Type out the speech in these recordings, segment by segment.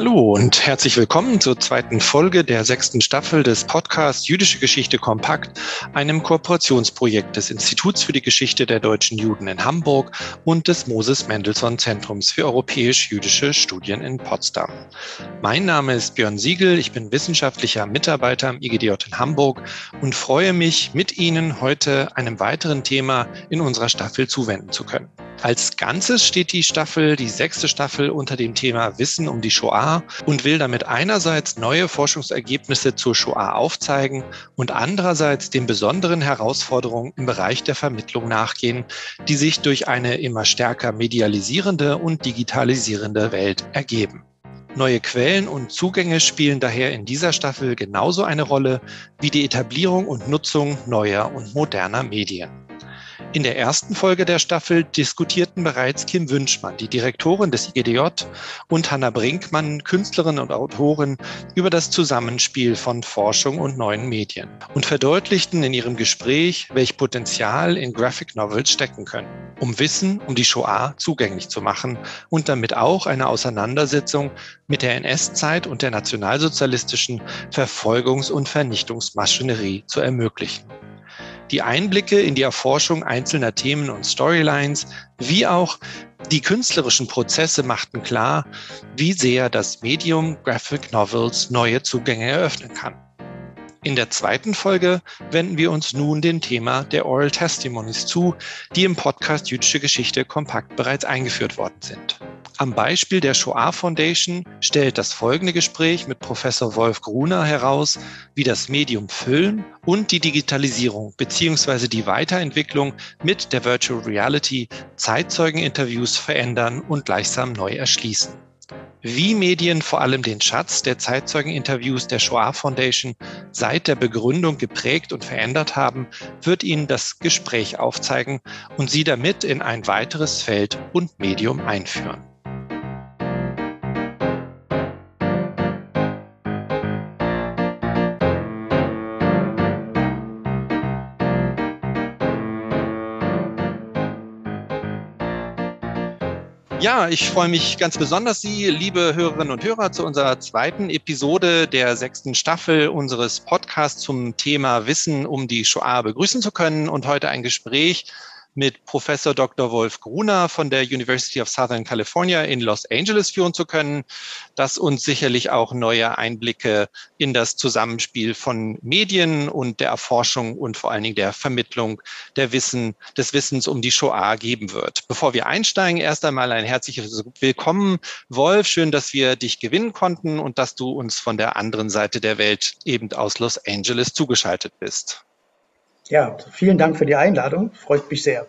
Hallo und herzlich willkommen zur zweiten Folge der sechsten Staffel des Podcasts Jüdische Geschichte kompakt, einem Kooperationsprojekt des Instituts für die Geschichte der deutschen Juden in Hamburg und des Moses Mendelssohn Zentrums für europäisch-jüdische Studien in Potsdam. Mein Name ist Björn Siegel, ich bin wissenschaftlicher Mitarbeiter am IGDJ in Hamburg und freue mich, mit Ihnen heute einem weiteren Thema in unserer Staffel zuwenden zu können. Als Ganzes steht die Staffel, die sechste Staffel, unter dem Thema Wissen um die Shoah und will damit einerseits neue Forschungsergebnisse zur Shoah aufzeigen und andererseits den besonderen Herausforderungen im Bereich der Vermittlung nachgehen, die sich durch eine immer stärker medialisierende und digitalisierende Welt ergeben. Neue Quellen und Zugänge spielen daher in dieser Staffel genauso eine Rolle wie die Etablierung und Nutzung neuer und moderner Medien. In der ersten Folge der Staffel diskutierten bereits Kim Wünschmann, die Direktorin des IGDJ, und Hanna Brinkmann, Künstlerin und Autorin, über das Zusammenspiel von Forschung und neuen Medien und verdeutlichten in ihrem Gespräch, welch Potenzial in Graphic Novels stecken können, um Wissen um die Shoah zugänglich zu machen und damit auch eine Auseinandersetzung mit der NS-Zeit und der nationalsozialistischen Verfolgungs- und Vernichtungsmaschinerie zu ermöglichen die Einblicke in die Erforschung einzelner Themen und Storylines, wie auch die künstlerischen Prozesse machten klar, wie sehr das Medium Graphic Novels neue Zugänge eröffnen kann. In der zweiten Folge wenden wir uns nun dem Thema der Oral Testimonies zu, die im Podcast Jüdische Geschichte kompakt bereits eingeführt worden sind. Am Beispiel der Shoah Foundation stellt das folgende Gespräch mit Professor Wolf Gruner heraus, wie das Medium Film und die Digitalisierung bzw. die Weiterentwicklung mit der Virtual Reality Zeitzeugeninterviews verändern und gleichsam neu erschließen. Wie Medien vor allem den Schatz der Zeitzeugeninterviews der Shoah Foundation seit der Begründung geprägt und verändert haben, wird Ihnen das Gespräch aufzeigen und Sie damit in ein weiteres Feld und Medium einführen. Ja, ich freue mich ganz besonders, Sie, liebe Hörerinnen und Hörer, zu unserer zweiten Episode der sechsten Staffel unseres Podcasts zum Thema Wissen um die Shoah begrüßen zu können. Und heute ein Gespräch mit Professor Dr. Wolf Gruner von der University of Southern California in Los Angeles führen zu können, das uns sicherlich auch neue Einblicke in das Zusammenspiel von Medien und der Erforschung und vor allen Dingen der Vermittlung der Wissen, des Wissens um die Shoah geben wird. Bevor wir einsteigen, erst einmal ein herzliches Willkommen, Wolf. Schön, dass wir dich gewinnen konnten und dass du uns von der anderen Seite der Welt eben aus Los Angeles zugeschaltet bist. Ja, vielen Dank für die Einladung. Freut mich sehr.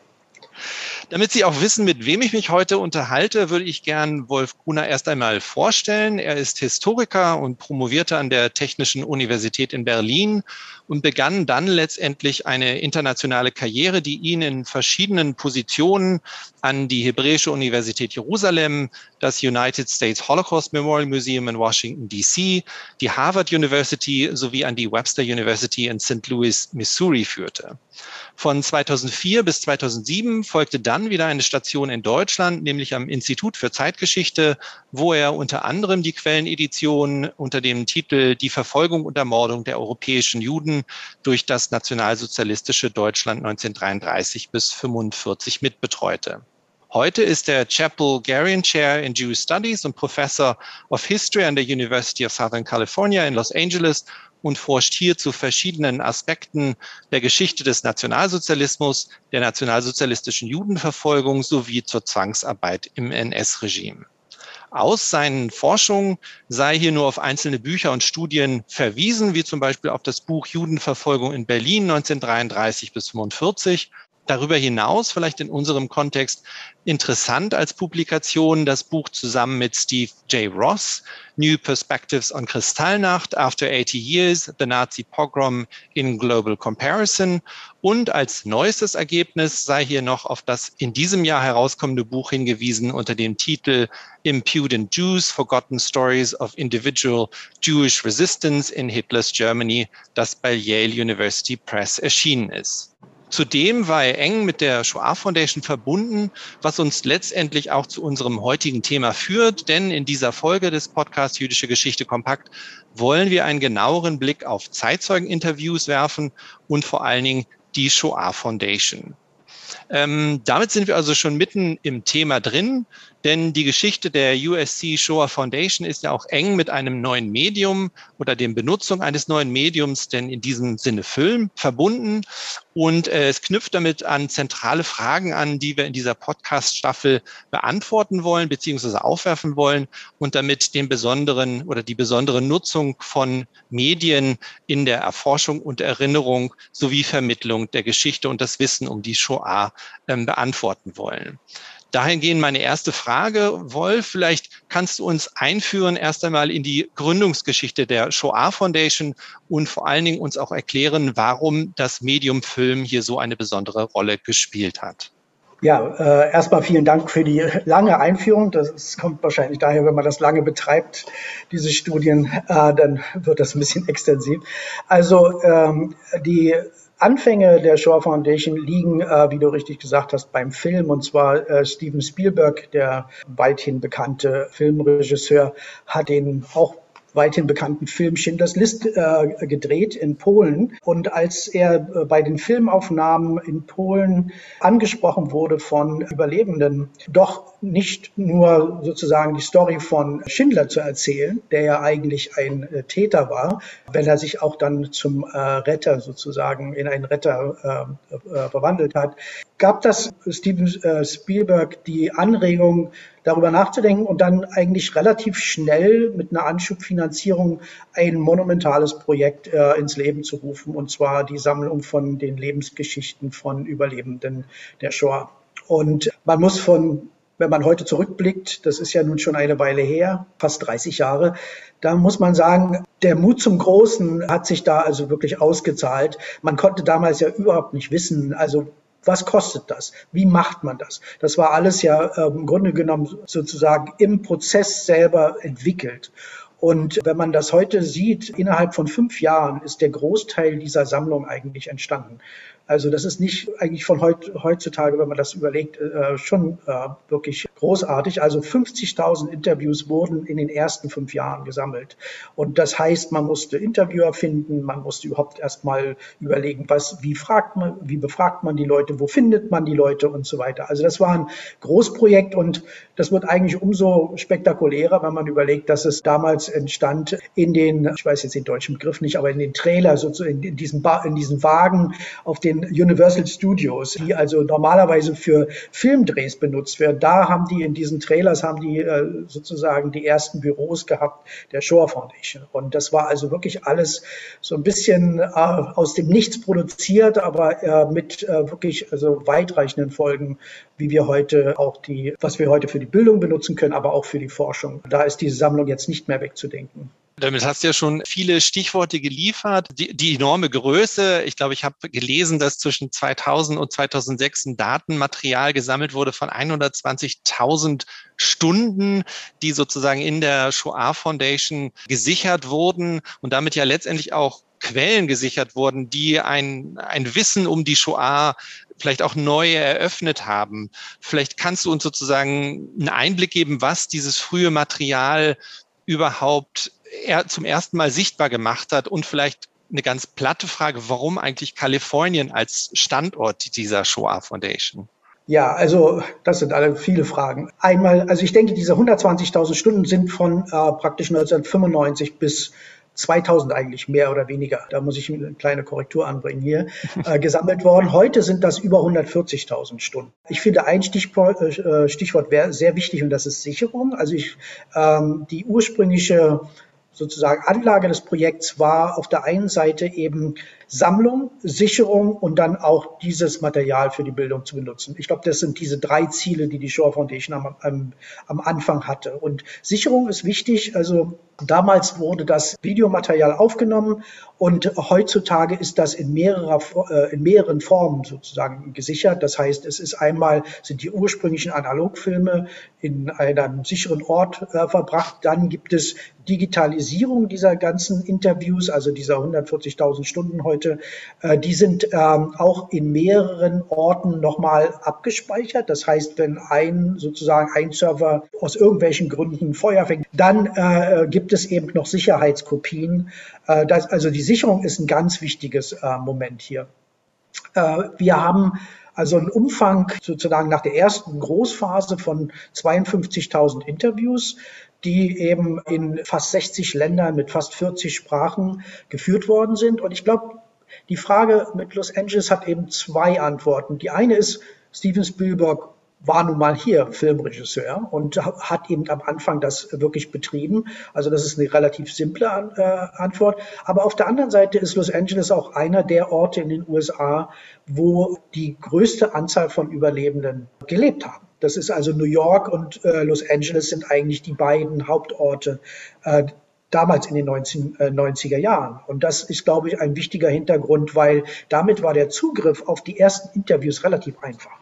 Damit Sie auch wissen, mit wem ich mich heute unterhalte, würde ich gern Wolf Gruner erst einmal vorstellen. Er ist Historiker und promovierte an der Technischen Universität in Berlin und begann dann letztendlich eine internationale Karriere, die ihn in verschiedenen Positionen an die Hebräische Universität Jerusalem, das United States Holocaust Memorial Museum in Washington, D.C., die Harvard University sowie an die Webster University in St. Louis, Missouri führte. Von 2004 bis 2007 folgte dann wieder eine Station in Deutschland, nämlich am Institut für Zeitgeschichte, wo er unter anderem die Quellenedition unter dem Titel Die Verfolgung und Ermordung der europäischen Juden durch das nationalsozialistische Deutschland 1933 bis 1945 mitbetreute. Heute ist er Chapel Garian Chair in Jewish Studies und Professor of History an der University of Southern California in Los Angeles und forscht hier zu verschiedenen Aspekten der Geschichte des Nationalsozialismus, der nationalsozialistischen Judenverfolgung sowie zur Zwangsarbeit im NS-Regime. Aus seinen Forschungen sei hier nur auf einzelne Bücher und Studien verwiesen, wie zum Beispiel auf das Buch Judenverfolgung in Berlin 1933 bis 45 darüber hinaus vielleicht in unserem Kontext interessant als Publikation das Buch zusammen mit Steve J. Ross, New Perspectives on Kristallnacht, After 80 Years, The Nazi Pogrom in Global Comparison. Und als neuestes Ergebnis sei hier noch auf das in diesem Jahr herauskommende Buch hingewiesen unter dem Titel Impudent Jews, Forgotten Stories of Individual Jewish Resistance in Hitler's Germany, das bei Yale University Press erschienen ist. Zudem war er eng mit der Shoah Foundation verbunden, was uns letztendlich auch zu unserem heutigen Thema führt. Denn in dieser Folge des Podcasts Jüdische Geschichte kompakt wollen wir einen genaueren Blick auf Zeitzeugeninterviews werfen und vor allen Dingen die Shoah Foundation. Ähm, damit sind wir also schon mitten im Thema drin, denn die Geschichte der USC Shoah Foundation ist ja auch eng mit einem neuen Medium oder dem Benutzung eines neuen Mediums, denn in diesem Sinne Film, verbunden. Und äh, es knüpft damit an zentrale Fragen an, die wir in dieser Podcast-Staffel beantworten wollen, beziehungsweise aufwerfen wollen und damit den besonderen oder die besondere Nutzung von Medien in der Erforschung und Erinnerung sowie Vermittlung der Geschichte und das Wissen um die Shoah ähm, beantworten wollen. Dahingehend meine erste Frage, Wolf, vielleicht kannst du uns einführen erst einmal in die Gründungsgeschichte der Shoah Foundation und vor allen Dingen uns auch erklären, warum das Medium Film hier so eine besondere Rolle gespielt hat. Ja, äh, erstmal vielen Dank für die lange Einführung. Das kommt wahrscheinlich daher, wenn man das lange betreibt, diese Studien, äh, dann wird das ein bisschen extensiv. Also ähm, die Anfänge der Shaw Foundation liegen, äh, wie du richtig gesagt hast, beim Film. Und zwar äh, Steven Spielberg, der weithin bekannte Filmregisseur, hat den auch weithin bekannten Film Schindlers List äh, gedreht in Polen. Und als er äh, bei den Filmaufnahmen in Polen angesprochen wurde von Überlebenden, doch nicht nur sozusagen die Story von Schindler zu erzählen, der ja eigentlich ein äh, Täter war, wenn er sich auch dann zum äh, Retter sozusagen in einen Retter äh, äh, verwandelt hat, gab das Steven Spielberg die Anregung, darüber nachzudenken und dann eigentlich relativ schnell mit einer Anschubfinanzierung ein monumentales Projekt äh, ins Leben zu rufen, und zwar die Sammlung von den Lebensgeschichten von Überlebenden der Shoah. Und man muss von wenn man heute zurückblickt, das ist ja nun schon eine Weile her, fast 30 Jahre, da muss man sagen, der Mut zum Großen hat sich da also wirklich ausgezahlt. Man konnte damals ja überhaupt nicht wissen, also was kostet das? Wie macht man das? Das war alles ja äh, im Grunde genommen sozusagen im Prozess selber entwickelt. Und wenn man das heute sieht, innerhalb von fünf Jahren ist der Großteil dieser Sammlung eigentlich entstanden. Also das ist nicht eigentlich von heut, heutzutage, wenn man das überlegt, äh, schon äh, wirklich großartig. Also 50.000 Interviews wurden in den ersten fünf Jahren gesammelt. Und das heißt, man musste Interviewer finden, man musste überhaupt erstmal überlegen, was, wie fragt man, wie befragt man die Leute, wo findet man die Leute und so weiter. Also das war ein Großprojekt und das wird eigentlich umso spektakulärer, wenn man überlegt, dass es damals entstand in den, ich weiß jetzt den deutschen Begriff nicht, aber in den Trailer, sozusagen in diesen, in diesen Wagen auf den Universal Studios, die also normalerweise für Filmdrehs benutzt werden. Da haben die in diesen Trailers haben die äh, sozusagen die ersten Büros gehabt der Shore Foundation. Und das war also wirklich alles so ein bisschen äh, aus dem Nichts produziert, aber äh, mit äh, wirklich also weitreichenden Folgen, wie wir heute auch die, was wir heute für die Bildung benutzen können, aber auch für die Forschung. Da ist diese Sammlung jetzt nicht mehr wegzudenken. Damit hast du ja schon viele Stichworte geliefert. Die, die enorme Größe. Ich glaube, ich habe gelesen, dass zwischen 2000 und 2006 ein Datenmaterial gesammelt wurde von 120.000 Stunden, die sozusagen in der Shoah Foundation gesichert wurden und damit ja letztendlich auch Quellen gesichert wurden, die ein, ein Wissen um die Shoah vielleicht auch neu eröffnet haben. Vielleicht kannst du uns sozusagen einen Einblick geben, was dieses frühe Material überhaupt er zum ersten Mal sichtbar gemacht hat und vielleicht eine ganz platte Frage, warum eigentlich Kalifornien als Standort dieser Shoah Foundation? Ja, also das sind alle viele Fragen. Einmal, also ich denke, diese 120.000 Stunden sind von äh, praktisch 1995 bis 2000 eigentlich mehr oder weniger. Da muss ich eine kleine Korrektur anbringen hier, äh, gesammelt worden. Heute sind das über 140.000 Stunden. Ich finde ein Stichwort, äh, Stichwort sehr wichtig und das ist Sicherung. Also ich, ähm, die ursprüngliche sozusagen Anlage des Projekts war auf der einen Seite eben Sammlung, Sicherung und dann auch dieses Material für die Bildung zu benutzen. Ich glaube, das sind diese drei Ziele, die die Shore Foundation am, am, am Anfang hatte. Und Sicherung ist wichtig. Also damals wurde das Videomaterial aufgenommen und heutzutage ist das in, mehrerer, äh, in mehreren Formen sozusagen gesichert. Das heißt, es ist einmal sind die ursprünglichen Analogfilme in einem sicheren Ort äh, verbracht. Dann gibt es Digitalisierung dieser ganzen Interviews, also dieser 140.000 Stunden heute sollte. Äh, die sind ähm, auch in mehreren Orten nochmal abgespeichert. Das heißt, wenn ein sozusagen ein Server aus irgendwelchen Gründen Feuer fängt, dann äh, gibt es eben noch Sicherheitskopien. Äh, das, also die Sicherung ist ein ganz wichtiges Moment hier. Wir haben also einen Umfang sozusagen nach der ersten Großphase von 52.000 Interviews, die eben in fast 60 Ländern mit fast 40 Sprachen geführt worden sind. Und ich glaube, die Frage mit Los Angeles hat eben zwei Antworten. Die eine ist, Steven Spielberg war nun mal hier Filmregisseur und hat eben am Anfang das wirklich betrieben. Also das ist eine relativ simple äh, Antwort. Aber auf der anderen Seite ist Los Angeles auch einer der Orte in den USA, wo die größte Anzahl von Überlebenden gelebt haben. Das ist also New York und äh, Los Angeles sind eigentlich die beiden Hauptorte äh, damals in den 19, äh, 90er Jahren. Und das ist, glaube ich, ein wichtiger Hintergrund, weil damit war der Zugriff auf die ersten Interviews relativ einfach.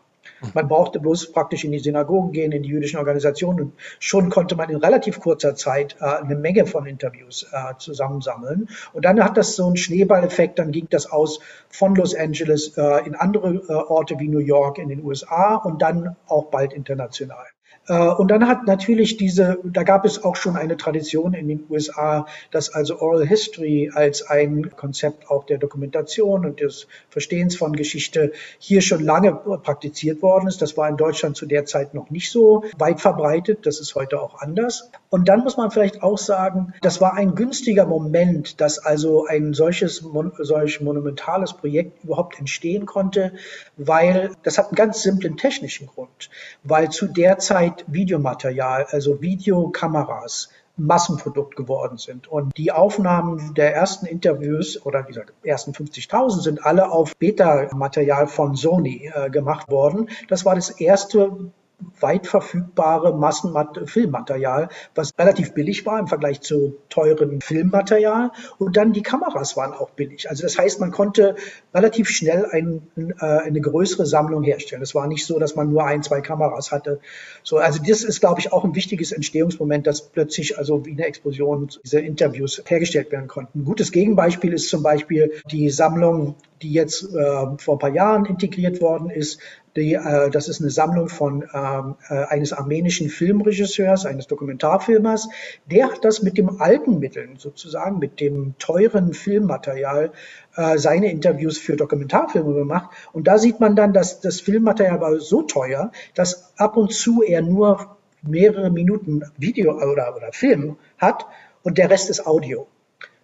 Man brauchte bloß praktisch in die Synagogen gehen, in die jüdischen Organisationen und schon konnte man in relativ kurzer Zeit äh, eine Menge von Interviews äh, zusammensammeln. Und dann hat das so einen Schneeballeffekt, dann ging das aus von Los Angeles äh, in andere äh, Orte wie New York in den USA und dann auch bald international. Äh, und dann hat natürlich diese, da gab es auch schon eine Tradition in den USA, dass also Oral History als ein Konzept auch der Dokumentation und des Verstehens von Geschichte hier schon lange praktiziert worden ist. Das war in Deutschland zu der Zeit noch nicht so weit verbreitet. Das ist heute auch anders. Und dann muss man vielleicht auch sagen, das war ein günstiger Moment, dass also ein solches, solch monumentales Projekt überhaupt entstehen konnte, weil das hat einen ganz simplen technischen Grund, weil zu der Zeit Videomaterial, also Videokameras, Massenprodukt geworden sind. Und die Aufnahmen der ersten Interviews oder dieser ersten 50.000 sind alle auf Beta-Material von Sony äh, gemacht worden. Das war das erste weit verfügbare Massenfilmmaterial, was relativ billig war im Vergleich zu teuren Filmmaterial. Und dann die Kameras waren auch billig. Also das heißt, man konnte relativ schnell ein, äh, eine größere Sammlung herstellen. Es war nicht so, dass man nur ein, zwei Kameras hatte. So, also das ist, glaube ich, auch ein wichtiges Entstehungsmoment, dass plötzlich also wie eine Explosion diese Interviews hergestellt werden konnten. Ein gutes Gegenbeispiel ist zum Beispiel die Sammlung, die jetzt äh, vor ein paar Jahren integriert worden ist, die, äh, das ist eine Sammlung von ähm, äh, eines armenischen Filmregisseurs, eines Dokumentarfilmers. Der hat das mit dem alten Mitteln, sozusagen mit dem teuren Filmmaterial, äh, seine Interviews für Dokumentarfilme gemacht. Und da sieht man dann, dass das Filmmaterial war so teuer, dass ab und zu er nur mehrere Minuten Video oder, oder Film hat und der Rest ist Audio.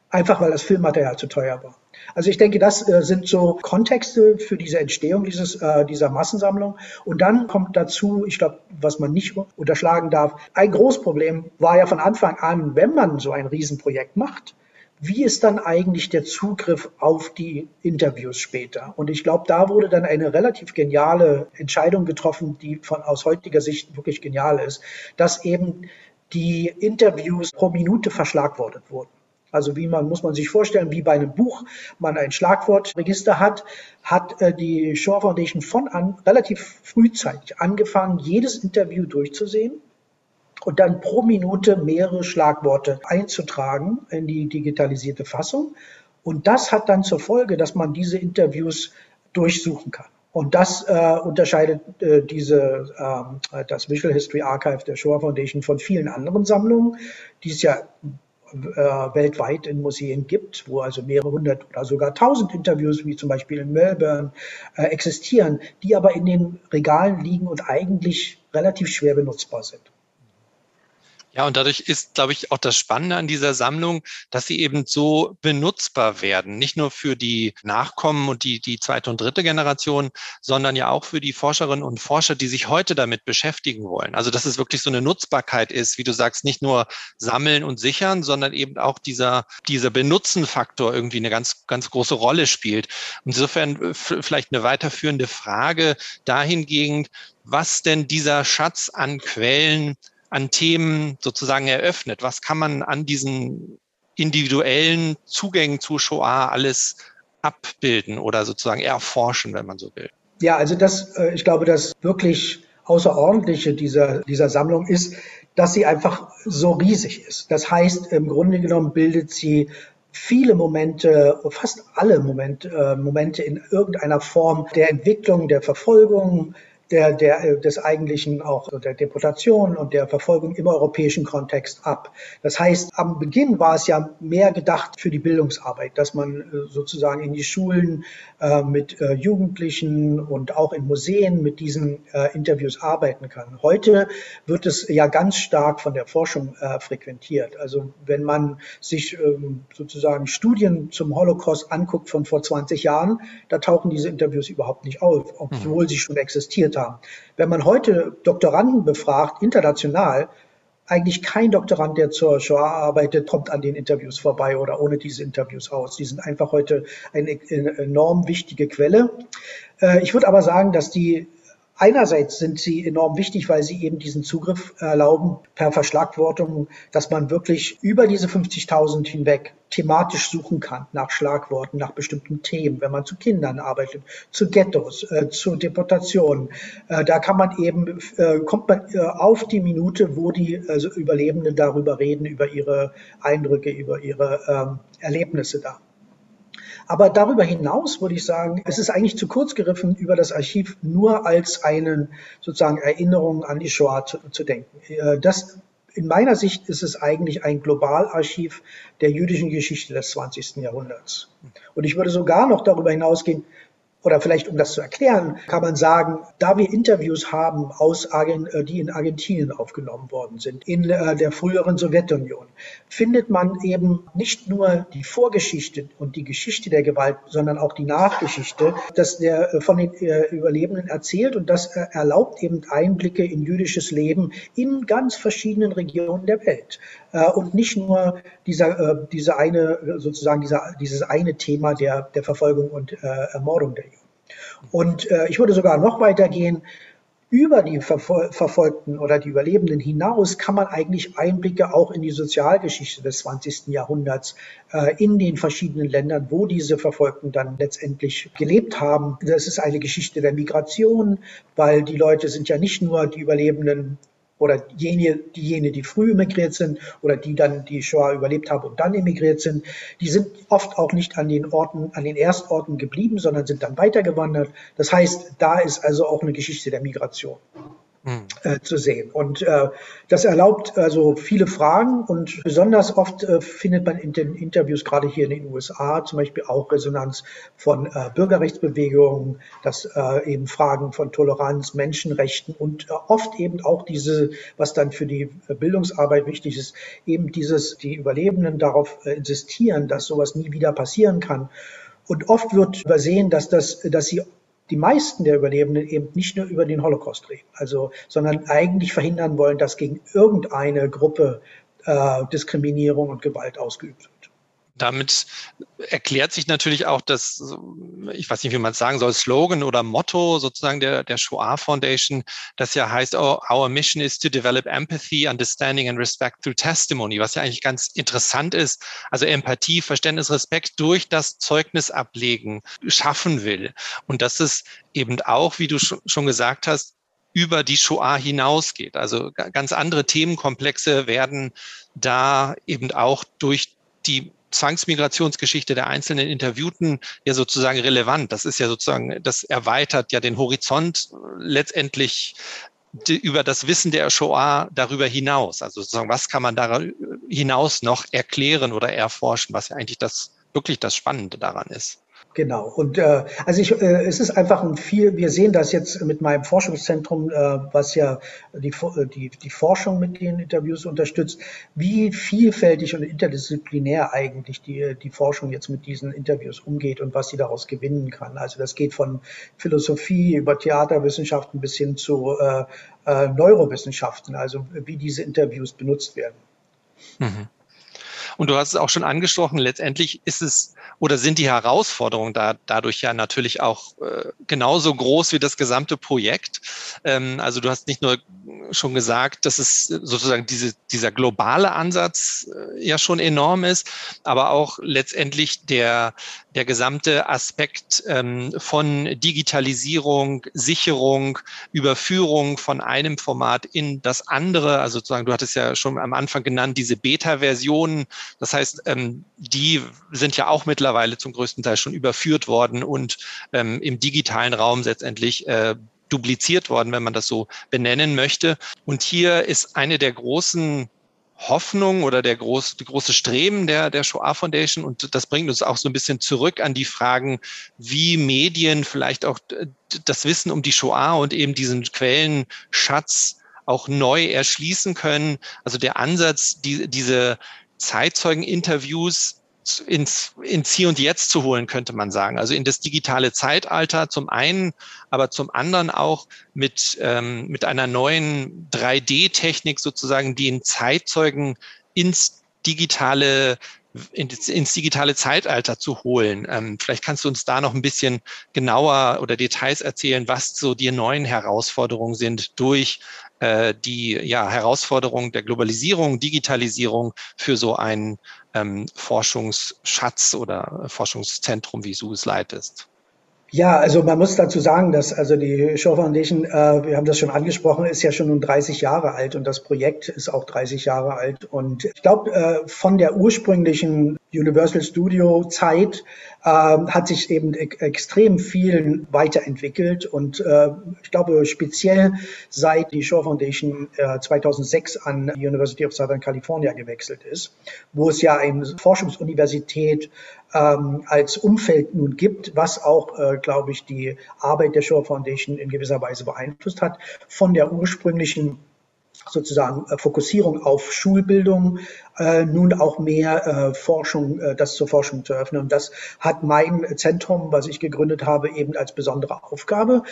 Einfach weil das Filmmaterial zu teuer war. Also ich denke, das äh, sind so Kontexte für diese Entstehung dieses, äh, dieser Massensammlung. Und dann kommt dazu, ich glaube, was man nicht unterschlagen darf, ein Großproblem war ja von Anfang an, wenn man so ein Riesenprojekt macht, wie ist dann eigentlich der Zugriff auf die Interviews später? Und ich glaube, da wurde dann eine relativ geniale Entscheidung getroffen, die von aus heutiger Sicht wirklich genial ist, dass eben die Interviews pro Minute verschlagwortet wurden. Also wie man, muss man sich vorstellen, wie bei einem Buch man ein Schlagwortregister hat, hat äh, die Shore Foundation von an relativ frühzeitig angefangen, jedes Interview durchzusehen und dann pro Minute mehrere Schlagworte einzutragen in die digitalisierte Fassung. Und das hat dann zur Folge, dass man diese Interviews durchsuchen kann. Und das äh, unterscheidet äh, diese, äh, das Visual History Archive der Shoah Foundation von vielen anderen Sammlungen, die es ja weltweit in Museen gibt, wo also mehrere hundert oder sogar tausend Interviews, wie zum Beispiel in Melbourne, äh, existieren, die aber in den Regalen liegen und eigentlich relativ schwer benutzbar sind. Ja, und dadurch ist, glaube ich, auch das Spannende an dieser Sammlung, dass sie eben so benutzbar werden. Nicht nur für die Nachkommen und die, die zweite und dritte Generation, sondern ja auch für die Forscherinnen und Forscher, die sich heute damit beschäftigen wollen. Also, dass es wirklich so eine Nutzbarkeit ist, wie du sagst, nicht nur sammeln und sichern, sondern eben auch dieser, dieser Benutzenfaktor irgendwie eine ganz, ganz große Rolle spielt. Insofern vielleicht eine weiterführende Frage dahingehend, was denn dieser Schatz an Quellen an Themen sozusagen eröffnet? Was kann man an diesen individuellen Zugängen zu Shoah alles abbilden oder sozusagen erforschen, wenn man so will? Ja, also das, äh, ich glaube, das wirklich Außerordentliche dieser, dieser Sammlung ist, dass sie einfach so riesig ist. Das heißt, im Grunde genommen bildet sie viele Momente, fast alle Momente, äh, Momente in irgendeiner Form der Entwicklung, der Verfolgung, der, der, äh, des eigentlichen auch der Deportation und der Verfolgung im europäischen Kontext ab. Das heißt, am Beginn war es ja mehr gedacht für die Bildungsarbeit, dass man äh, sozusagen in die Schulen äh, mit äh, Jugendlichen und auch in Museen mit diesen äh, Interviews arbeiten kann. Heute wird es ja ganz stark von der Forschung äh, frequentiert. Also wenn man sich ähm, sozusagen Studien zum Holocaust anguckt von vor 20 Jahren, da tauchen diese Interviews überhaupt nicht auf, obwohl sie schon existiert haben. Wenn man heute Doktoranden befragt, international, eigentlich kein Doktorand, der zur Shoah arbeitet, kommt an den Interviews vorbei oder ohne diese Interviews aus. Die sind einfach heute eine enorm wichtige Quelle. Äh, ich würde aber sagen, dass die Einerseits sind sie enorm wichtig, weil sie eben diesen Zugriff erlauben per Verschlagwortung, dass man wirklich über diese 50.000 hinweg thematisch suchen kann nach Schlagworten, nach bestimmten Themen, wenn man zu Kindern arbeitet, zu Ghettos, äh, zu Deportationen. Äh, da kann man eben, äh, kommt man äh, auf die Minute, wo die also Überlebenden darüber reden, über ihre Eindrücke, über ihre ähm, Erlebnisse da. Aber darüber hinaus würde ich sagen, es ist eigentlich zu kurz gegriffen, über das Archiv nur als eine sozusagen Erinnerung an die Shoah zu, zu denken. Äh, das in meiner Sicht ist es eigentlich ein Globalarchiv der jüdischen Geschichte des 20. Jahrhunderts. Und ich würde sogar noch darüber hinausgehen, oder vielleicht um das zu erklären, kann man sagen, da wir Interviews haben, aus Argent äh, die in Argentinien aufgenommen worden sind, in äh, der früheren Sowjetunion, findet man eben nicht nur die Vorgeschichte und die Geschichte der Gewalt, sondern auch die Nachgeschichte, dass der äh, von den Überlebenden erzählt und das erlaubt eben Einblicke in jüdisches Leben in ganz verschiedenen Regionen der Welt und nicht nur dieser, diese eine sozusagen dieser, dieses eine Thema der, der Verfolgung und Ermordung der Juden. Und äh, ich würde sogar noch weiter gehen. Über die Verfol Verfolgten oder die Überlebenden hinaus kann man eigentlich Einblicke auch in die Sozialgeschichte des 20. Jahrhunderts äh, in den verschiedenen Ländern, wo diese Verfolgten dann letztendlich gelebt haben. Das ist eine Geschichte der Migration, weil die Leute sind ja nicht nur die Überlebenden oder jene, diejenigen, die früh emigriert sind oder die dann die Shoah überlebt haben und dann emigriert sind, die sind oft auch nicht an den Orten, an den Erstorten geblieben, sondern sind dann weitergewandert. Das heißt, da ist also auch eine Geschichte der Migration. Äh, zu sehen. Und äh, das erlaubt also viele Fragen und besonders oft äh, findet man in den Interviews, gerade hier in den USA, zum Beispiel auch Resonanz von äh, Bürgerrechtsbewegungen, dass äh, eben Fragen von Toleranz, Menschenrechten und äh, oft eben auch diese, was dann für die Bildungsarbeit wichtig ist, eben dieses, die Überlebenden darauf äh, insistieren, dass sowas nie wieder passieren kann. Und oft wird übersehen, dass das, dass sie die meisten der Überlebenden eben nicht nur über den Holocaust reden, also, sondern eigentlich verhindern wollen, dass gegen irgendeine Gruppe äh, Diskriminierung und Gewalt ausgeübt wird damit erklärt sich natürlich auch das, ich weiß nicht, wie man es sagen soll, Slogan oder Motto sozusagen der, der Shoah Foundation, das ja heißt, oh, our mission is to develop empathy, understanding and respect through testimony, was ja eigentlich ganz interessant ist. Also Empathie, Verständnis, Respekt durch das Zeugnis ablegen schaffen will. Und das ist eben auch, wie du schon gesagt hast, über die Shoah hinausgeht. Also ganz andere Themenkomplexe werden da eben auch durch die Zwangsmigrationsgeschichte der einzelnen Interviewten ja sozusagen relevant. Das ist ja sozusagen, das erweitert ja den Horizont letztendlich über das Wissen der Shoah darüber hinaus. Also sozusagen, was kann man da hinaus noch erklären oder erforschen, was ja eigentlich das wirklich das Spannende daran ist. Genau. Und äh, also ich, äh, es ist einfach ein viel. Wir sehen das jetzt mit meinem Forschungszentrum, äh, was ja die, äh, die die Forschung mit den Interviews unterstützt, wie vielfältig und interdisziplinär eigentlich die die Forschung jetzt mit diesen Interviews umgeht und was sie daraus gewinnen kann. Also das geht von Philosophie über Theaterwissenschaften bis hin zu äh, äh, Neurowissenschaften, also wie diese Interviews benutzt werden. Mhm. Und du hast es auch schon angesprochen, letztendlich ist es oder sind die Herausforderungen da, dadurch ja natürlich auch äh, genauso groß wie das gesamte Projekt. Ähm, also du hast nicht nur schon gesagt, dass es sozusagen diese, dieser globale Ansatz äh, ja schon enorm ist, aber auch letztendlich der, der gesamte Aspekt ähm, von Digitalisierung, Sicherung, Überführung von einem Format in das andere. Also sozusagen, du hattest ja schon am Anfang genannt, diese Beta-Versionen Das heißt, ähm, die sind ja auch mittlerweile zum größten Teil schon überführt worden und ähm, im digitalen Raum letztendlich äh, dupliziert worden, wenn man das so benennen möchte. Und hier ist eine der großen Hoffnung oder der groß, die große Streben der, der Shoah Foundation. Und das bringt uns auch so ein bisschen zurück an die Fragen, wie Medien vielleicht auch das Wissen um die Shoah und eben diesen Quellenschatz auch neu erschließen können. Also der Ansatz, die, diese Zeitzeugeninterviews ins, ins Hier und Jetzt zu holen, könnte man sagen. Also in das digitale Zeitalter zum einen, aber zum anderen auch mit, ähm, mit einer neuen 3D-Technik sozusagen, die in Zeitzeugen ins digitale ins, ins digitale Zeitalter zu holen. Ähm, vielleicht kannst du uns da noch ein bisschen genauer oder Details erzählen, was so die neuen Herausforderungen sind durch äh, die ja, Herausforderung der Globalisierung, Digitalisierung für so einen ähm, Forschungsschatz oder Forschungszentrum, wie du es leitest? Ja, also man muss dazu sagen, dass also die Show Foundation, äh, wir haben das schon angesprochen, ist ja schon nun 30 Jahre alt und das Projekt ist auch 30 Jahre alt. Und ich glaube, äh, von der ursprünglichen Universal Studio Zeit äh, hat sich eben e extrem viel weiterentwickelt. Und äh, ich glaube, speziell seit die Shaw Foundation äh, 2006 an die University of Southern California gewechselt ist, wo es ja eine Forschungsuniversität ähm, als Umfeld nun gibt, was auch, äh, glaube ich, die Arbeit der Shaw Foundation in gewisser Weise beeinflusst hat, von der ursprünglichen sozusagen äh, Fokussierung auf Schulbildung, äh, nun auch mehr äh, Forschung, äh, das zur Forschung zu öffnen. Und das hat mein Zentrum, was ich gegründet habe, eben als besondere Aufgabe.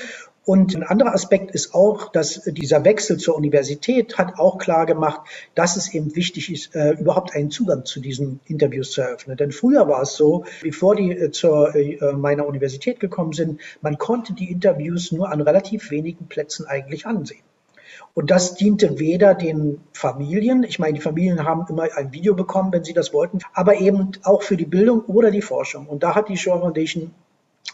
Und ein anderer Aspekt ist auch, dass dieser Wechsel zur Universität hat auch klar gemacht, dass es eben wichtig ist, äh, überhaupt einen Zugang zu diesen Interviews zu eröffnen. Denn früher war es so, bevor die äh, zur äh, meiner Universität gekommen sind, man konnte die Interviews nur an relativ wenigen Plätzen eigentlich ansehen. Und das diente weder den Familien, ich meine, die Familien haben immer ein Video bekommen, wenn sie das wollten, aber eben auch für die Bildung oder die Forschung. Und da hat die Shaw Foundation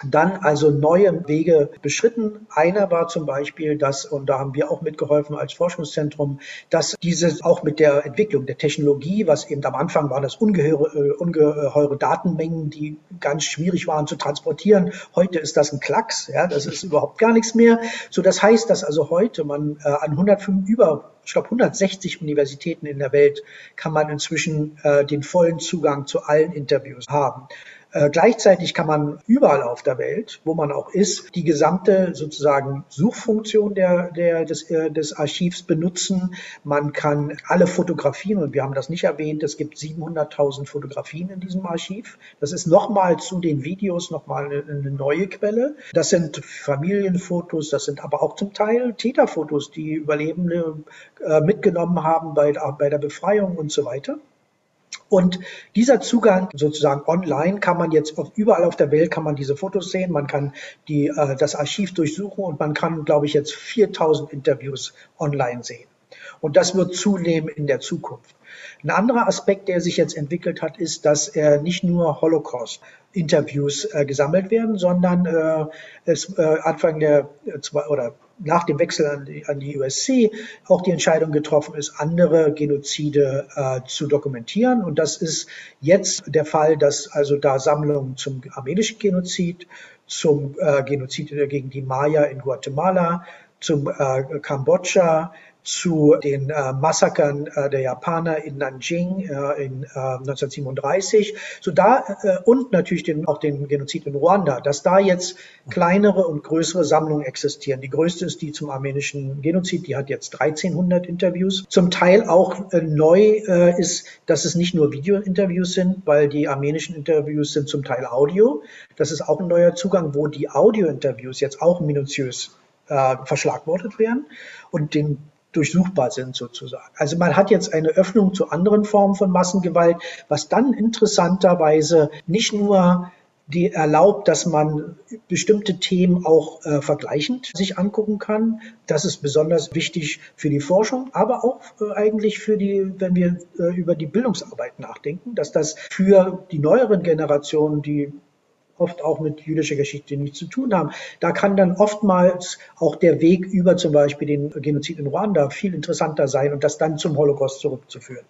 dann also neue Wege beschritten. Einer war zum Beispiel, dass, und da haben wir auch mitgeholfen als Forschungszentrum, dass dieses auch mit der Entwicklung der Technologie, was eben am Anfang waren das ungeheure, äh, ungeheure Datenmengen, die ganz schwierig waren zu transportieren. Heute ist das ein Klacks, ja, das ist überhaupt gar nichts mehr. So, das heißt, dass also heute man äh, an 105 über ich glaube 160 Universitäten in der Welt kann man inzwischen äh, den vollen Zugang zu allen Interviews haben. Äh, gleichzeitig kann man überall auf der Welt, wo man auch ist, die gesamte sozusagen Suchfunktion der, der, des, äh, des Archivs benutzen. Man kann alle Fotografien, und wir haben das nicht erwähnt, es gibt 700.000 Fotografien in diesem Archiv. Das ist nochmal zu den Videos nochmal eine, eine neue Quelle. Das sind Familienfotos, das sind aber auch zum Teil Täterfotos, die Überlebende äh, mitgenommen haben bei, bei der Befreiung und so weiter. Und dieser Zugang sozusagen online kann man jetzt überall auf der Welt kann man diese Fotos sehen, man kann die, äh, das Archiv durchsuchen und man kann, glaube ich, jetzt 4000 Interviews online sehen. Und das wird zunehmen in der Zukunft. Ein anderer Aspekt, der sich jetzt entwickelt hat, ist, dass äh, nicht nur Holocaust-Interviews äh, gesammelt werden, sondern äh, es äh, Anfang der äh, zwei oder nach dem Wechsel an die, an die USC auch die Entscheidung getroffen ist, andere Genozide äh, zu dokumentieren. Und das ist jetzt der Fall, dass also da Sammlungen zum armenischen Genozid, zum äh, Genozid gegen die Maya in Guatemala, zum äh, Kambodscha, zu den äh, Massakern äh, der Japaner in Nanjing äh, in 1937, äh, so da äh, und natürlich den, auch den Genozid in Ruanda, dass da jetzt kleinere und größere Sammlungen existieren. Die größte ist die zum armenischen Genozid, die hat jetzt 1300 Interviews. Zum Teil auch äh, neu ist, dass es nicht nur Video-Interviews sind, weil die armenischen Interviews sind zum Teil Audio. Das ist auch ein neuer Zugang, wo die Audio-Interviews jetzt auch minutiös verschlagwortet werden und den durchsuchbar sind sozusagen. Also man hat jetzt eine Öffnung zu anderen Formen von Massengewalt, was dann interessanterweise nicht nur die erlaubt, dass man bestimmte Themen auch äh, vergleichend sich angucken kann. Das ist besonders wichtig für die Forschung, aber auch äh, eigentlich für die, wenn wir äh, über die Bildungsarbeit nachdenken, dass das für die neueren Generationen, die oft auch mit jüdischer Geschichte nichts zu tun haben. Da kann dann oftmals auch der Weg über zum Beispiel den Genozid in Ruanda viel interessanter sein und das dann zum Holocaust zurückzuführen.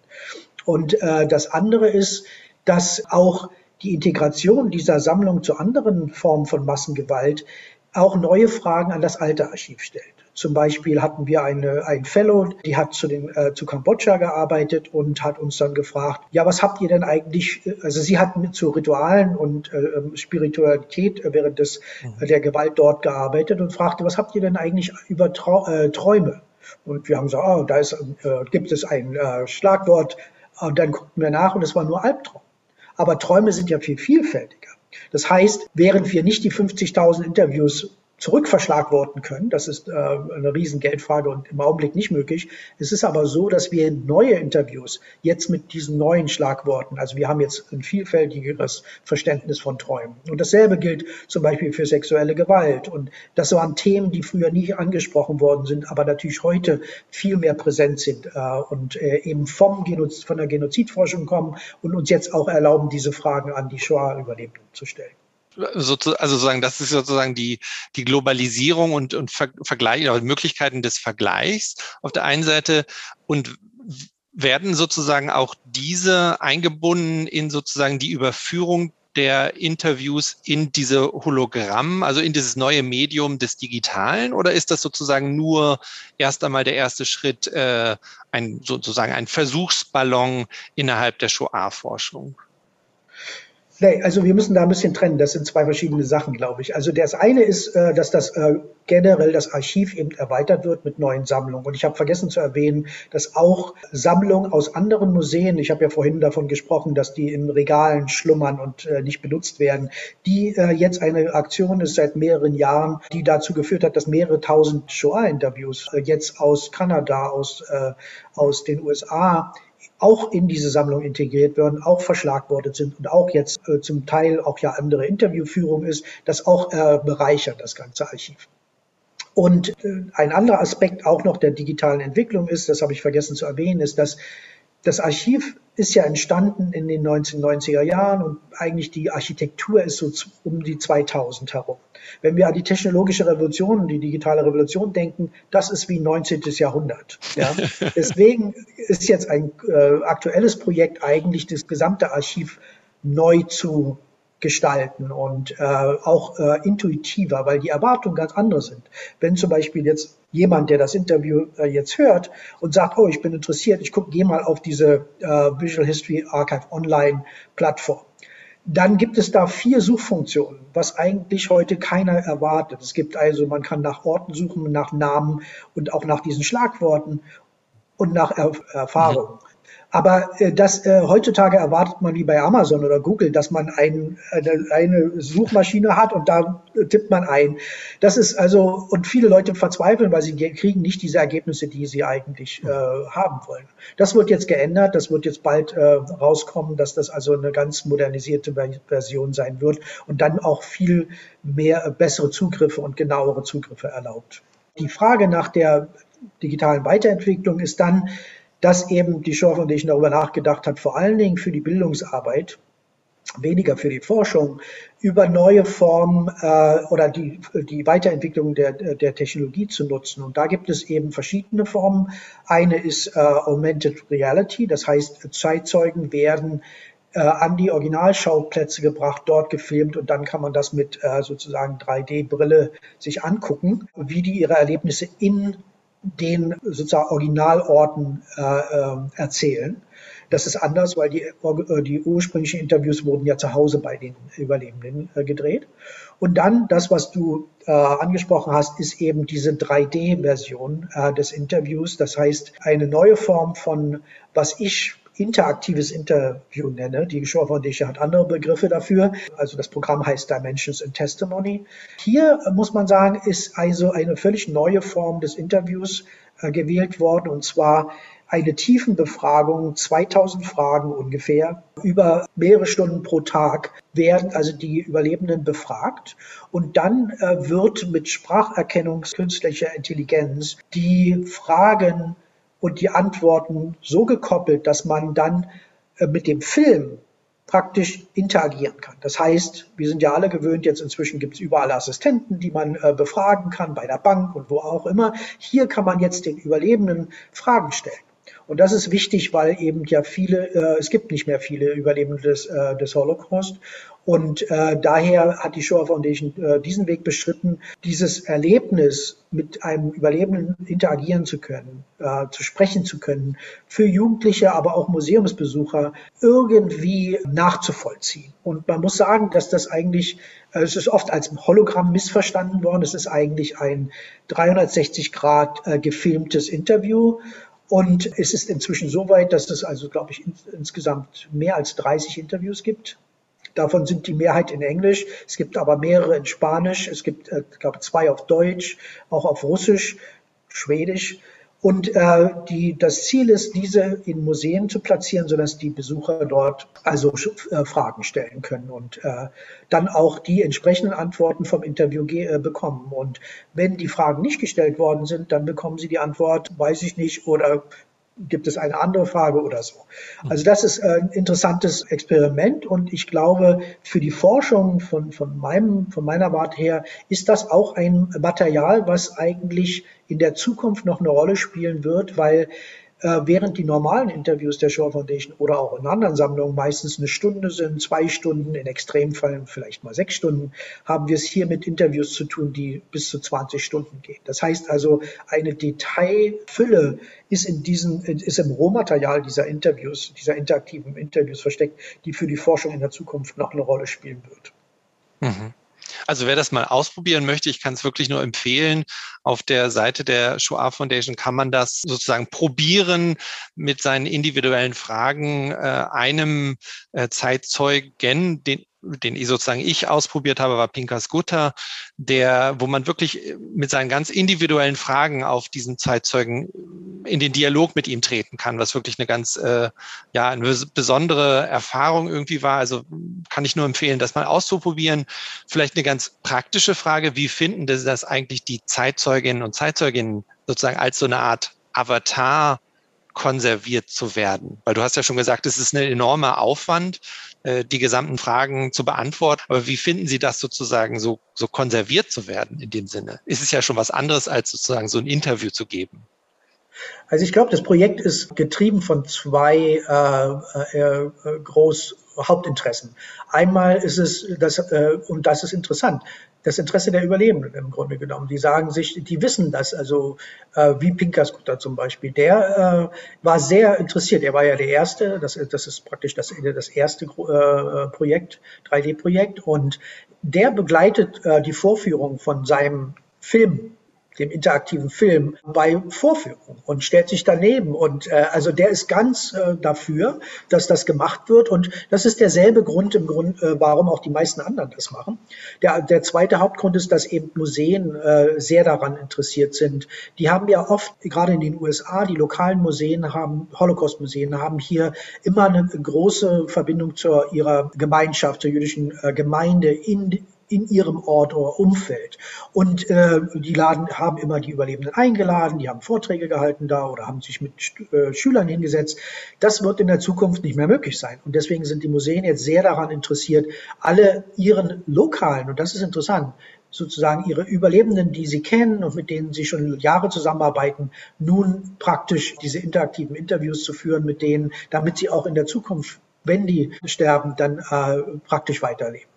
Und äh, das andere ist, dass auch die Integration dieser Sammlung zu anderen Formen von Massengewalt auch neue Fragen an das alte Archiv stellt. Zum Beispiel hatten wir eine, ein Fellow, die hat zu, den, äh, zu Kambodscha gearbeitet und hat uns dann gefragt, ja, was habt ihr denn eigentlich, also sie hat zu Ritualen und äh, ähm, Spiritualität während des, mhm. der Gewalt dort gearbeitet und fragte, was habt ihr denn eigentlich über Trau äh, Träume? Und wir haben gesagt, oh, da ist, äh, gibt es ein äh, Schlagwort. Und dann guckten wir nach und es war nur Albtraum. Aber Träume sind ja viel vielfältiger. Das heißt, während wir nicht die 50.000 Interviews zurückverschlagworten können. Das ist äh, eine Riesengeldfrage und im Augenblick nicht möglich. Es ist aber so, dass wir neue Interviews jetzt mit diesen neuen Schlagworten, also wir haben jetzt ein vielfältigeres Verständnis von Träumen. Und dasselbe gilt zum Beispiel für sexuelle Gewalt. Und das waren Themen, die früher nie angesprochen worden sind, aber natürlich heute viel mehr präsent sind äh, und äh, eben vom Genoz von der Genozidforschung kommen und uns jetzt auch erlauben, diese Fragen an die Shoah-Überlebenden zu stellen also sozusagen, das ist sozusagen die, die Globalisierung und, und Ver Vergleich, oder Möglichkeiten des Vergleichs auf der einen Seite und werden sozusagen auch diese eingebunden in sozusagen die Überführung der Interviews in diese Hologramm, also in dieses neue Medium des Digitalen, oder ist das sozusagen nur erst einmal der erste Schritt, äh, ein sozusagen ein Versuchsballon innerhalb der Shoah-Forschung? Nee, also wir müssen da ein bisschen trennen. Das sind zwei verschiedene Sachen, glaube ich. Also das eine ist, äh, dass das äh, generell das Archiv eben erweitert wird mit neuen Sammlungen. Und ich habe vergessen zu erwähnen, dass auch Sammlungen aus anderen Museen, ich habe ja vorhin davon gesprochen, dass die in Regalen schlummern und äh, nicht benutzt werden, die jetzt eine Aktion ist seit mehreren Jahren, die dazu geführt hat, dass mehrere tausend Shoah-Interviews jetzt aus Kanada, aus, aus den USA auch in diese Sammlung integriert werden, auch verschlagwortet sind und auch jetzt äh, zum Teil auch ja andere Interviewführung ist, das auch äh, bereichert das ganze Archiv. Und äh, ein anderer Aspekt auch noch der digitalen Entwicklung ist, das habe ich vergessen zu erwähnen, ist, dass das Archiv ist ja entstanden in den 1990er Jahren und eigentlich die Architektur ist so um die 2000 herum. Wenn wir an die technologische Revolution und die digitale Revolution denken, das ist wie 19. Jahrhundert. Ja? Deswegen ist jetzt ein äh, aktuelles Projekt eigentlich das gesamte Archiv neu zu gestalten und äh, auch äh, intuitiver, weil die Erwartungen ganz andere sind. Wenn zum Beispiel jetzt jemand, der das Interview äh, jetzt hört und sagt, oh, ich bin interessiert, ich gucke, gehe mal auf diese äh, Visual History Archive Online Plattform. Dann gibt es da vier Suchfunktionen, was eigentlich heute keiner erwartet. Es gibt also, man kann nach Orten suchen, nach Namen und auch nach diesen Schlagworten und nach er Erfahrungen. Mhm. Aber äh, das äh, heutzutage erwartet man wie bei Amazon oder Google, dass man ein, eine, eine Suchmaschine hat und da äh, tippt man ein. Das ist also, und viele Leute verzweifeln, weil sie kriegen nicht diese Ergebnisse, die sie eigentlich äh, haben wollen. Das wird jetzt geändert, das wird jetzt bald äh, rauskommen, dass das also eine ganz modernisierte Version sein wird und dann auch viel mehr äh, bessere Zugriffe und genauere Zugriffe erlaubt. Die Frage nach der digitalen Weiterentwicklung ist dann, dass eben die Shaw Foundation darüber nachgedacht hat, vor allen Dingen für die Bildungsarbeit, weniger für die Forschung, über neue Formen äh, oder die, die Weiterentwicklung der, der Technologie zu nutzen. Und da gibt es eben verschiedene Formen. Eine ist äh, Augmented Reality, das heißt, Zeitzeugen werden äh, an die Originalschauplätze gebracht, dort gefilmt und dann kann man das mit äh, sozusagen 3D-Brille sich angucken, wie die ihre Erlebnisse in den sozusagen Originalorten äh, äh, erzählen. Das ist anders, weil die, äh, die ursprünglichen Interviews wurden ja zu Hause bei den Überlebenden äh, gedreht. Und dann das, was du äh, angesprochen hast, ist eben diese 3D-Version äh, des Interviews. Das heißt, eine neue Form von, was ich interaktives Interview nenne. Die Shaw Foundation hat andere Begriffe dafür. Also das Programm heißt Dimensions in Testimony. Hier muss man sagen, ist also eine völlig neue Form des Interviews äh, gewählt worden und zwar eine Tiefenbefragung, 2000 Fragen ungefähr, über mehrere Stunden pro Tag werden also die Überlebenden befragt und dann äh, wird mit Spracherkennung künstlicher Intelligenz die Fragen und die Antworten so gekoppelt, dass man dann äh, mit dem Film praktisch interagieren kann. Das heißt, wir sind ja alle gewöhnt, jetzt inzwischen gibt es überall Assistenten, die man äh, befragen kann, bei der Bank und wo auch immer. Hier kann man jetzt den Überlebenden Fragen stellen. Und das ist wichtig, weil eben ja viele, äh, es gibt nicht mehr viele Überlebende des, äh, des Holocaust. Und äh, daher hat die Shoah Foundation äh, diesen Weg beschritten, dieses Erlebnis mit einem Überlebenden interagieren zu können, äh, zu sprechen zu können, für Jugendliche, aber auch Museumsbesucher irgendwie nachzuvollziehen. Und man muss sagen, dass das eigentlich, äh, es ist oft als Hologramm missverstanden worden. Es ist eigentlich ein 360 Grad äh, gefilmtes Interview und es ist inzwischen so weit, dass es also, glaube ich, in, insgesamt mehr als 30 Interviews gibt. Davon sind die Mehrheit in Englisch. Es gibt aber mehrere in Spanisch. Es gibt, äh, ich glaube, zwei auf Deutsch, auch auf Russisch, Schwedisch. Und äh, die, das Ziel ist, diese in Museen zu platzieren, sodass die Besucher dort also äh, Fragen stellen können und äh, dann auch die entsprechenden Antworten vom Interview äh, bekommen. Und wenn die Fragen nicht gestellt worden sind, dann bekommen sie die Antwort, weiß ich nicht oder gibt es eine andere Frage oder so. Also das ist ein interessantes Experiment und ich glaube, für die Forschung von, von, meinem, von meiner Warte her ist das auch ein Material, was eigentlich in der Zukunft noch eine Rolle spielen wird, weil äh, während die normalen Interviews der Shaw Foundation oder auch in anderen Sammlungen meistens eine Stunde sind, zwei Stunden, in Extremfällen vielleicht mal sechs Stunden, haben wir es hier mit Interviews zu tun, die bis zu 20 Stunden gehen. Das heißt also, eine Detailfülle ist in diesen, ist im Rohmaterial dieser Interviews, dieser interaktiven Interviews versteckt, die für die Forschung in der Zukunft noch eine Rolle spielen wird. Mhm. Also wer das mal ausprobieren möchte, ich kann es wirklich nur empfehlen. Auf der Seite der Shoah Foundation kann man das sozusagen probieren mit seinen individuellen Fragen äh, einem äh, Zeitzeugen, den den ich sozusagen ich ausprobiert habe, war Pinkas Gutter, der, wo man wirklich mit seinen ganz individuellen Fragen auf diesen Zeitzeugen in den Dialog mit ihm treten kann, was wirklich eine ganz, äh, ja, eine besondere Erfahrung irgendwie war. Also kann ich nur empfehlen, das mal auszuprobieren. Vielleicht eine ganz praktische Frage, wie finden das eigentlich die Zeitzeuginnen und Zeitzeuginnen sozusagen als so eine Art Avatar konserviert zu werden? Weil du hast ja schon gesagt, es ist ein enormer Aufwand, äh, die gesamten Fragen zu beantworten. Aber wie finden Sie das sozusagen so, so konserviert zu werden in dem Sinne? Ist es ja schon was anderes, als sozusagen so ein Interview zu geben. Also ich glaube, das Projekt ist getrieben von zwei äh, äh, äh groß Hauptinteressen. Einmal ist es, das, äh, und das ist interessant, das Interesse der Überlebenden im Grunde genommen. Die sagen sich, die wissen das, also äh, wie Pinkerskutter zum Beispiel, der äh, war sehr interessiert. Er war ja der Erste, das, das ist praktisch das, das erste äh, Projekt, 3D-Projekt, und der begleitet äh, die Vorführung von seinem Film dem interaktiven Film, bei Vorführung und stellt sich daneben. Und äh, also der ist ganz äh, dafür, dass das gemacht wird. Und das ist derselbe Grund im Grund, äh, warum auch die meisten anderen das machen. Der, der zweite Hauptgrund ist, dass eben Museen äh, sehr daran interessiert sind. Die haben ja oft, gerade in den USA, die lokalen Museen haben, Holocaust-Museen haben hier immer eine große Verbindung zu ihrer Gemeinschaft, zur jüdischen äh, Gemeinde in in ihrem Ort oder Umfeld. Und äh, die Laden haben immer die Überlebenden eingeladen, die haben Vorträge gehalten da oder haben sich mit äh, Schülern hingesetzt. Das wird in der Zukunft nicht mehr möglich sein. Und deswegen sind die Museen jetzt sehr daran interessiert, alle ihren lokalen, und das ist interessant, sozusagen ihre Überlebenden, die sie kennen und mit denen sie schon Jahre zusammenarbeiten, nun praktisch diese interaktiven Interviews zu führen mit denen, damit sie auch in der Zukunft, wenn die sterben, dann äh, praktisch weiterleben.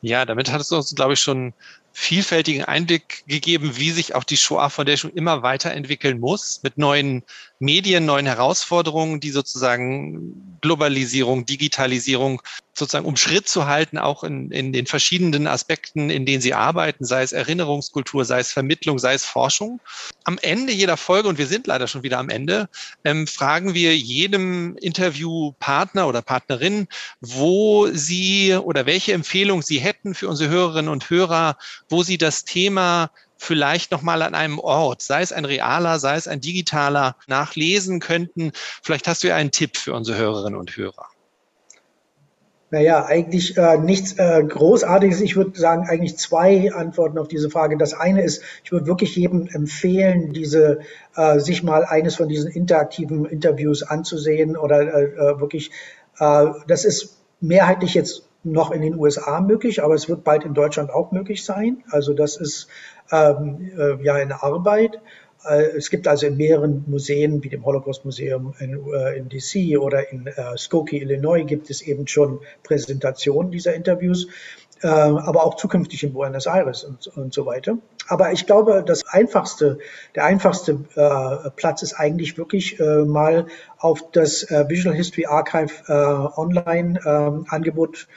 Ja, damit hat es uns, glaube ich, schon vielfältigen Einblick gegeben, wie sich auch die Shoah Foundation immer weiterentwickeln muss mit neuen Medien, neuen Herausforderungen, die sozusagen Globalisierung, Digitalisierung sozusagen um Schritt zu halten, auch in, in den verschiedenen Aspekten, in denen sie arbeiten, sei es Erinnerungskultur, sei es Vermittlung, sei es Forschung. Am Ende jeder Folge, und wir sind leider schon wieder am Ende, ähm, fragen wir jedem Interviewpartner oder Partnerin, wo sie oder welche Empfehlung sie hätten für unsere Hörerinnen und Hörer, wo sie das Thema vielleicht nochmal an einem Ort, sei es ein realer, sei es ein digitaler, nachlesen könnten. Vielleicht hast du ja einen Tipp für unsere Hörerinnen und Hörer. Naja, eigentlich äh, nichts äh, Großartiges. Ich würde sagen, eigentlich zwei Antworten auf diese Frage. Das eine ist, ich würde wirklich jedem empfehlen, diese äh, sich mal eines von diesen interaktiven Interviews anzusehen oder äh, äh wirklich, äh, das ist mehrheitlich jetzt noch in den USA möglich, aber es wird bald in Deutschland auch möglich sein. Also das ist ähm, äh, ja eine Arbeit. Äh, es gibt also in mehreren Museen, wie dem Holocaust-Museum in, äh, in, DC oder in äh, Skokie, Illinois, gibt es eben schon Präsentationen dieser Interviews, äh, aber auch zukünftig in Buenos Aires und, und, so weiter. Aber ich glaube, das einfachste, der einfachste äh, Platz ist eigentlich wirklich mal auf das Visual History Archive Online-Angebot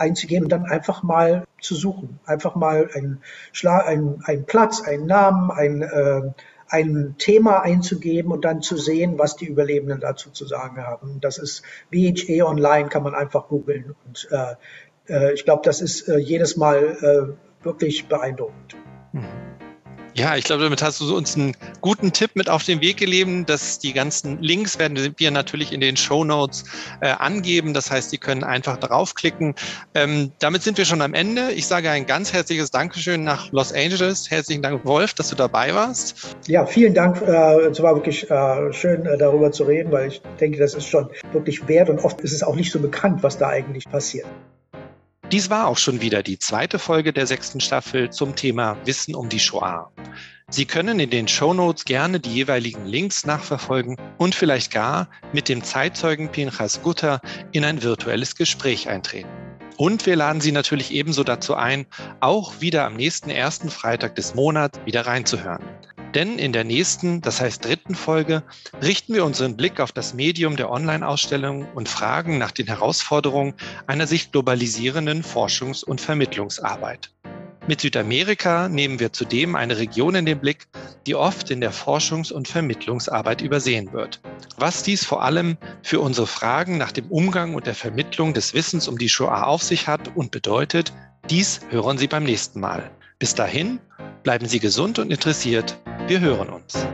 einzugehen und dann einfach mal zu suchen. Einfach mal einen, Schla ein, einen Platz, einen Namen, ein, äh, ein Thema einzugeben und dann zu sehen, was die Überlebenden dazu zu sagen haben. Das ist VHA Online, kann man einfach googeln. Und äh, äh, ich glaube, das ist äh, jedes Mal äh, wirklich beeindruckend. Mhm. Ja, ich glaube, damit hast du uns einen guten Tipp mit auf den Weg gegeben, dass die ganzen Links werden wir natürlich in den Show Notes äh, angeben. Das heißt, die können einfach draufklicken. Ähm, damit sind wir schon am Ende. Ich sage ein ganz herzliches Dankeschön nach Los Angeles. Herzlichen Dank, Wolf, dass du dabei warst. Ja, vielen Dank. Äh, es war wirklich äh, schön, äh, darüber zu reden, weil ich denke, das ist schon wirklich wert und oft ist es auch nicht so bekannt, was da eigentlich passiert. Dies war auch schon wieder die zweite Folge der sechsten Staffel zum Thema Wissen um die Shoah. Sie können in den Show Notes gerne die jeweiligen Links nachverfolgen und vielleicht gar mit dem Zeitzeugen Pinchas Gutter in ein virtuelles Gespräch eintreten. Und wir laden Sie natürlich ebenso dazu ein, auch wieder am nächsten ersten Freitag des Monats wieder reinzuhören. Denn in der nächsten, das heißt dritten Folge, richten wir unseren Blick auf das Medium der Online-Ausstellung und fragen nach den Herausforderungen einer sich globalisierenden Forschungs- und Vermittlungsarbeit. Mit Südamerika nehmen wir zudem eine Region in den Blick, die oft in der Forschungs- und Vermittlungsarbeit übersehen wird. Was dies vor allem für unsere Fragen nach dem Umgang und der Vermittlung des Wissens um die Shoah auf sich hat und bedeutet, dies hören Sie beim nächsten Mal. Bis dahin, bleiben Sie gesund und interessiert. Wir hören uns.